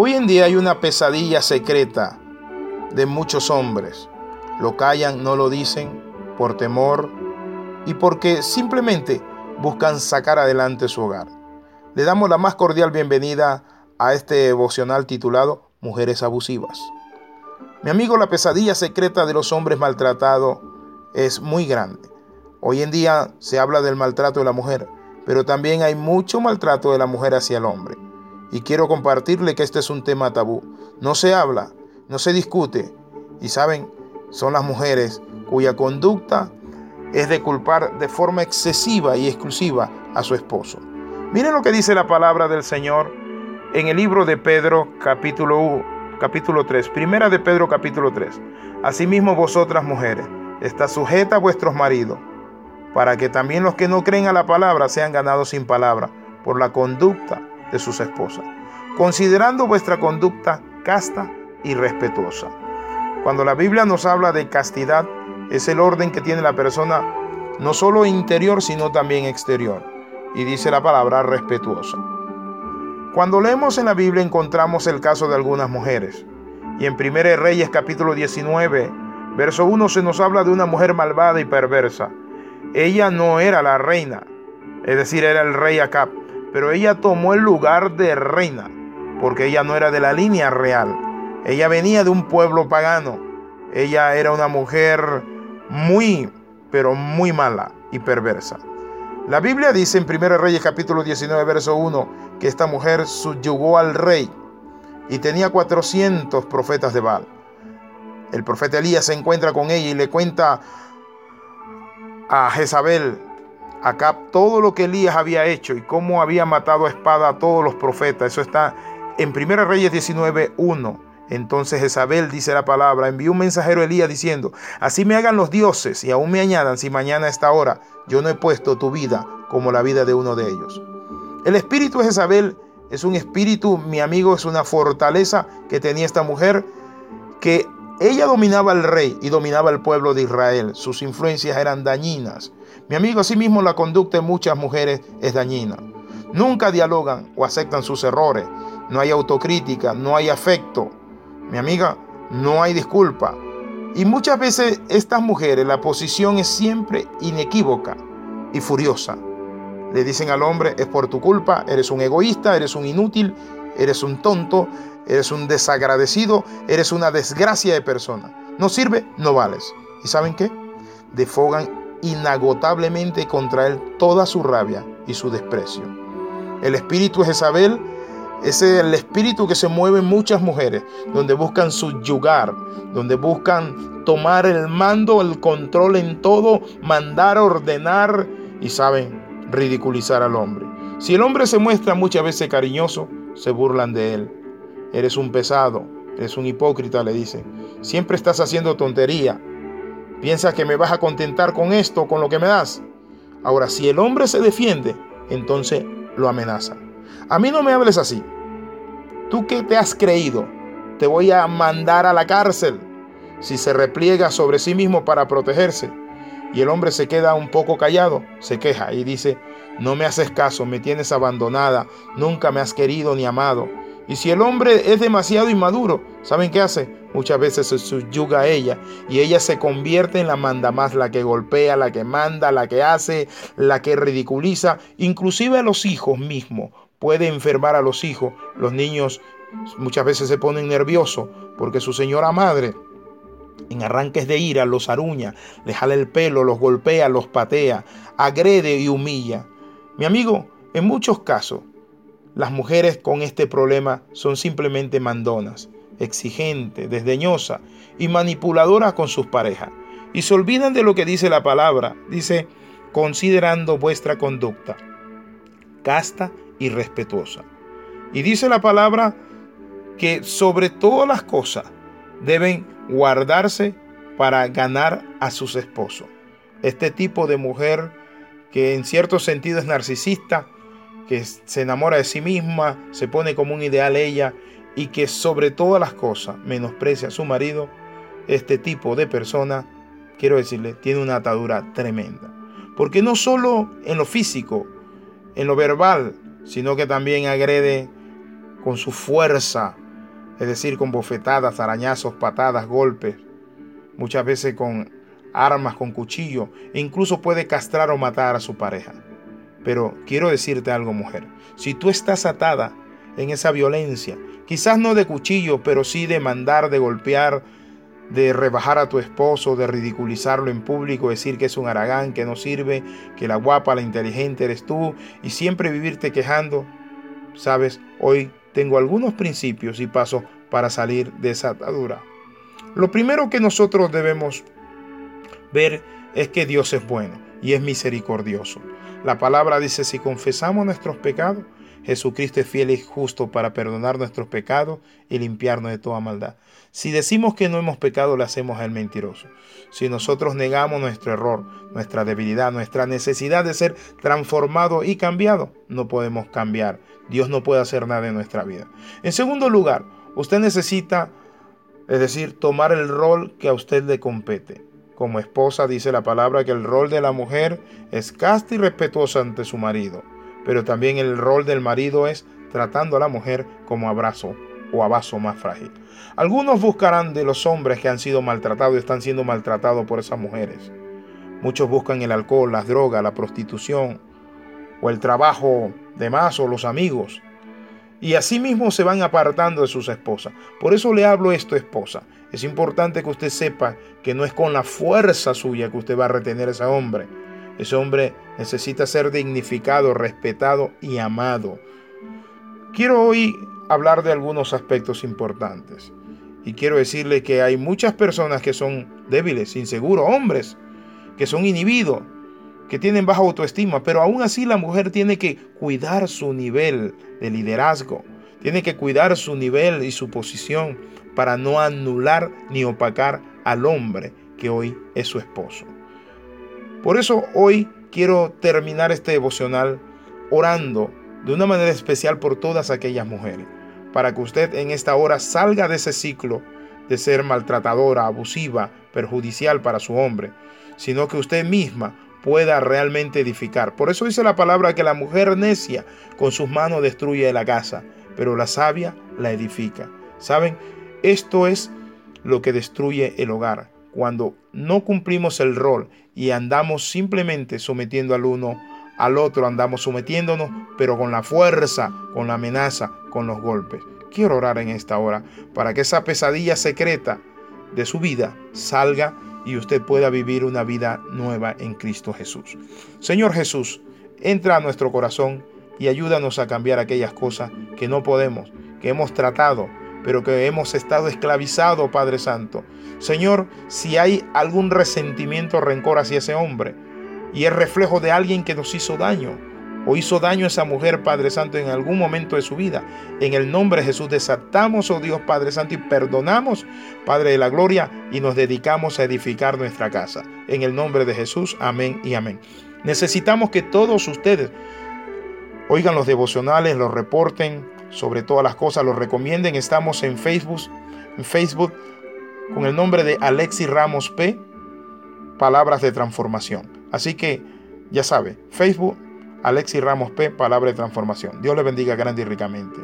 Hoy en día hay una pesadilla secreta de muchos hombres. Lo callan, no lo dicen por temor y porque simplemente buscan sacar adelante su hogar. Le damos la más cordial bienvenida a este devocional titulado Mujeres Abusivas. Mi amigo, la pesadilla secreta de los hombres maltratados es muy grande. Hoy en día se habla del maltrato de la mujer, pero también hay mucho maltrato de la mujer hacia el hombre. Y quiero compartirle que este es un tema tabú. No se habla, no se discute. Y saben, son las mujeres cuya conducta es de culpar de forma excesiva y exclusiva a su esposo. Miren lo que dice la palabra del Señor en el libro de Pedro capítulo 1, capítulo 3, primera de Pedro capítulo 3. Asimismo vosotras mujeres, está sujeta a vuestros maridos, para que también los que no creen a la palabra sean ganados sin palabra por la conducta de sus esposas, considerando vuestra conducta casta y respetuosa. Cuando la Biblia nos habla de castidad, es el orden que tiene la persona no solo interior, sino también exterior. Y dice la palabra respetuosa. Cuando leemos en la Biblia encontramos el caso de algunas mujeres. Y en 1 Reyes capítulo 19, verso 1 se nos habla de una mujer malvada y perversa. Ella no era la reina, es decir, era el rey Acab, pero ella tomó el lugar de reina, porque ella no era de la línea real. Ella venía de un pueblo pagano. Ella era una mujer muy, pero muy mala y perversa. La Biblia dice en 1 Reyes capítulo 19, verso 1, que esta mujer subyugó al rey y tenía 400 profetas de Baal. El profeta Elías se encuentra con ella y le cuenta a Jezabel, acá todo lo que Elías había hecho y cómo había matado a espada a todos los profetas. Eso está en 1 Reyes 19, 1. Entonces Jezabel dice la palabra, envió un mensajero a Elías diciendo, así me hagan los dioses y aún me añadan si mañana a esta hora yo no he puesto tu vida como la vida de uno de ellos. El espíritu de Jezabel es un espíritu, mi amigo, es una fortaleza que tenía esta mujer que ella dominaba al rey y dominaba al pueblo de Israel. Sus influencias eran dañinas. Mi amigo, asimismo la conducta de muchas mujeres es dañina. Nunca dialogan o aceptan sus errores. No hay autocrítica, no hay afecto. Mi amiga, no hay disculpa. Y muchas veces estas mujeres, la posición es siempre inequívoca y furiosa. Le dicen al hombre, es por tu culpa, eres un egoísta, eres un inútil, eres un tonto, eres un desagradecido, eres una desgracia de persona. No sirve, no vales. ¿Y saben qué? Defogan inagotablemente contra él toda su rabia y su desprecio. El espíritu de Jezabel es el espíritu que se mueve en muchas mujeres, donde buscan subyugar, donde buscan tomar el mando, el control en todo, mandar, ordenar y saben ridiculizar al hombre. Si el hombre se muestra muchas veces cariñoso, se burlan de él. Eres un pesado, eres un hipócrita, le dicen. Siempre estás haciendo tontería. Piensas que me vas a contentar con esto, con lo que me das. Ahora, si el hombre se defiende, entonces lo amenaza. A mí no me hables así. ¿Tú qué te has creído? Te voy a mandar a la cárcel. Si se repliega sobre sí mismo para protegerse y el hombre se queda un poco callado, se queja y dice, no me haces caso, me tienes abandonada, nunca me has querido ni amado. Y si el hombre es demasiado inmaduro, ¿saben qué hace? Muchas veces se subyuga a ella y ella se convierte en la manda más, la que golpea, la que manda, la que hace, la que ridiculiza, inclusive a los hijos mismos puede enfermar a los hijos. Los niños muchas veces se ponen nerviosos porque su señora madre en arranques de ira los aruña, les jala el pelo, los golpea, los patea, agrede y humilla. Mi amigo, en muchos casos, las mujeres con este problema son simplemente mandonas, exigentes, desdeñosas y manipuladoras con sus parejas. Y se olvidan de lo que dice la palabra. Dice, considerando vuestra conducta, casta y respetuosa. Y dice la palabra que sobre todas las cosas deben guardarse para ganar a sus esposos. Este tipo de mujer que en cierto sentido es narcisista, que se enamora de sí misma, se pone como un ideal ella y que sobre todas las cosas menosprecia a su marido, este tipo de persona, quiero decirle, tiene una atadura tremenda. Porque no solo en lo físico, en lo verbal, sino que también agrede con su fuerza, es decir, con bofetadas, arañazos, patadas, golpes, muchas veces con armas, con cuchillo, e incluso puede castrar o matar a su pareja. Pero quiero decirte algo, mujer, si tú estás atada en esa violencia, quizás no de cuchillo, pero sí de mandar, de golpear, de rebajar a tu esposo, de ridiculizarlo en público, decir que es un aragán, que no sirve, que la guapa, la inteligente eres tú, y siempre vivirte quejando, sabes, hoy tengo algunos principios y pasos para salir de esa atadura. Lo primero que nosotros debemos ver es que Dios es bueno y es misericordioso. La palabra dice, si confesamos nuestros pecados, Jesucristo es fiel y justo para perdonar nuestros pecados y limpiarnos de toda maldad. Si decimos que no hemos pecado, le hacemos al mentiroso. Si nosotros negamos nuestro error, nuestra debilidad, nuestra necesidad de ser transformado y cambiado, no podemos cambiar. Dios no puede hacer nada en nuestra vida. En segundo lugar, usted necesita, es decir, tomar el rol que a usted le compete. Como esposa dice la palabra que el rol de la mujer es casta y respetuosa ante su marido, pero también el rol del marido es tratando a la mujer como abrazo o a más frágil. Algunos buscarán de los hombres que han sido maltratados y están siendo maltratados por esas mujeres. Muchos buscan el alcohol, las drogas, la prostitución o el trabajo de más o los amigos. Y así mismo se van apartando de sus esposas. Por eso le hablo esto, esposa. Es importante que usted sepa que no es con la fuerza suya que usted va a retener a ese hombre. Ese hombre necesita ser dignificado, respetado y amado. Quiero hoy hablar de algunos aspectos importantes. Y quiero decirle que hay muchas personas que son débiles, inseguros, hombres, que son inhibidos, que tienen baja autoestima, pero aún así la mujer tiene que cuidar su nivel de liderazgo, tiene que cuidar su nivel y su posición para no anular ni opacar al hombre que hoy es su esposo. Por eso hoy quiero terminar este devocional orando de una manera especial por todas aquellas mujeres, para que usted en esta hora salga de ese ciclo de ser maltratadora, abusiva, perjudicial para su hombre, sino que usted misma pueda realmente edificar. Por eso dice la palabra que la mujer necia con sus manos destruye la casa, pero la sabia la edifica. ¿Saben? Esto es lo que destruye el hogar. Cuando no cumplimos el rol y andamos simplemente sometiendo al uno al otro, andamos sometiéndonos, pero con la fuerza, con la amenaza, con los golpes. Quiero orar en esta hora para que esa pesadilla secreta de su vida salga y usted pueda vivir una vida nueva en Cristo Jesús. Señor Jesús, entra a nuestro corazón y ayúdanos a cambiar aquellas cosas que no podemos, que hemos tratado, pero que hemos estado esclavizados, Padre Santo. Señor, si hay algún resentimiento o rencor hacia ese hombre y es reflejo de alguien que nos hizo daño o hizo daño a esa mujer, Padre Santo, en algún momento de su vida, en el nombre de Jesús desatamos, oh Dios Padre Santo, y perdonamos, Padre de la Gloria, y nos dedicamos a edificar nuestra casa. En el nombre de Jesús, amén y amén. Necesitamos que todos ustedes oigan los devocionales, los reporten, sobre todas las cosas, los recomienden. Estamos en Facebook, en Facebook con el nombre de Alexis Ramos P. Palabras de transformación. Así que ya sabe, Facebook, Alexis Ramos P. Palabra de transformación. Dios le bendiga grande y ricamente.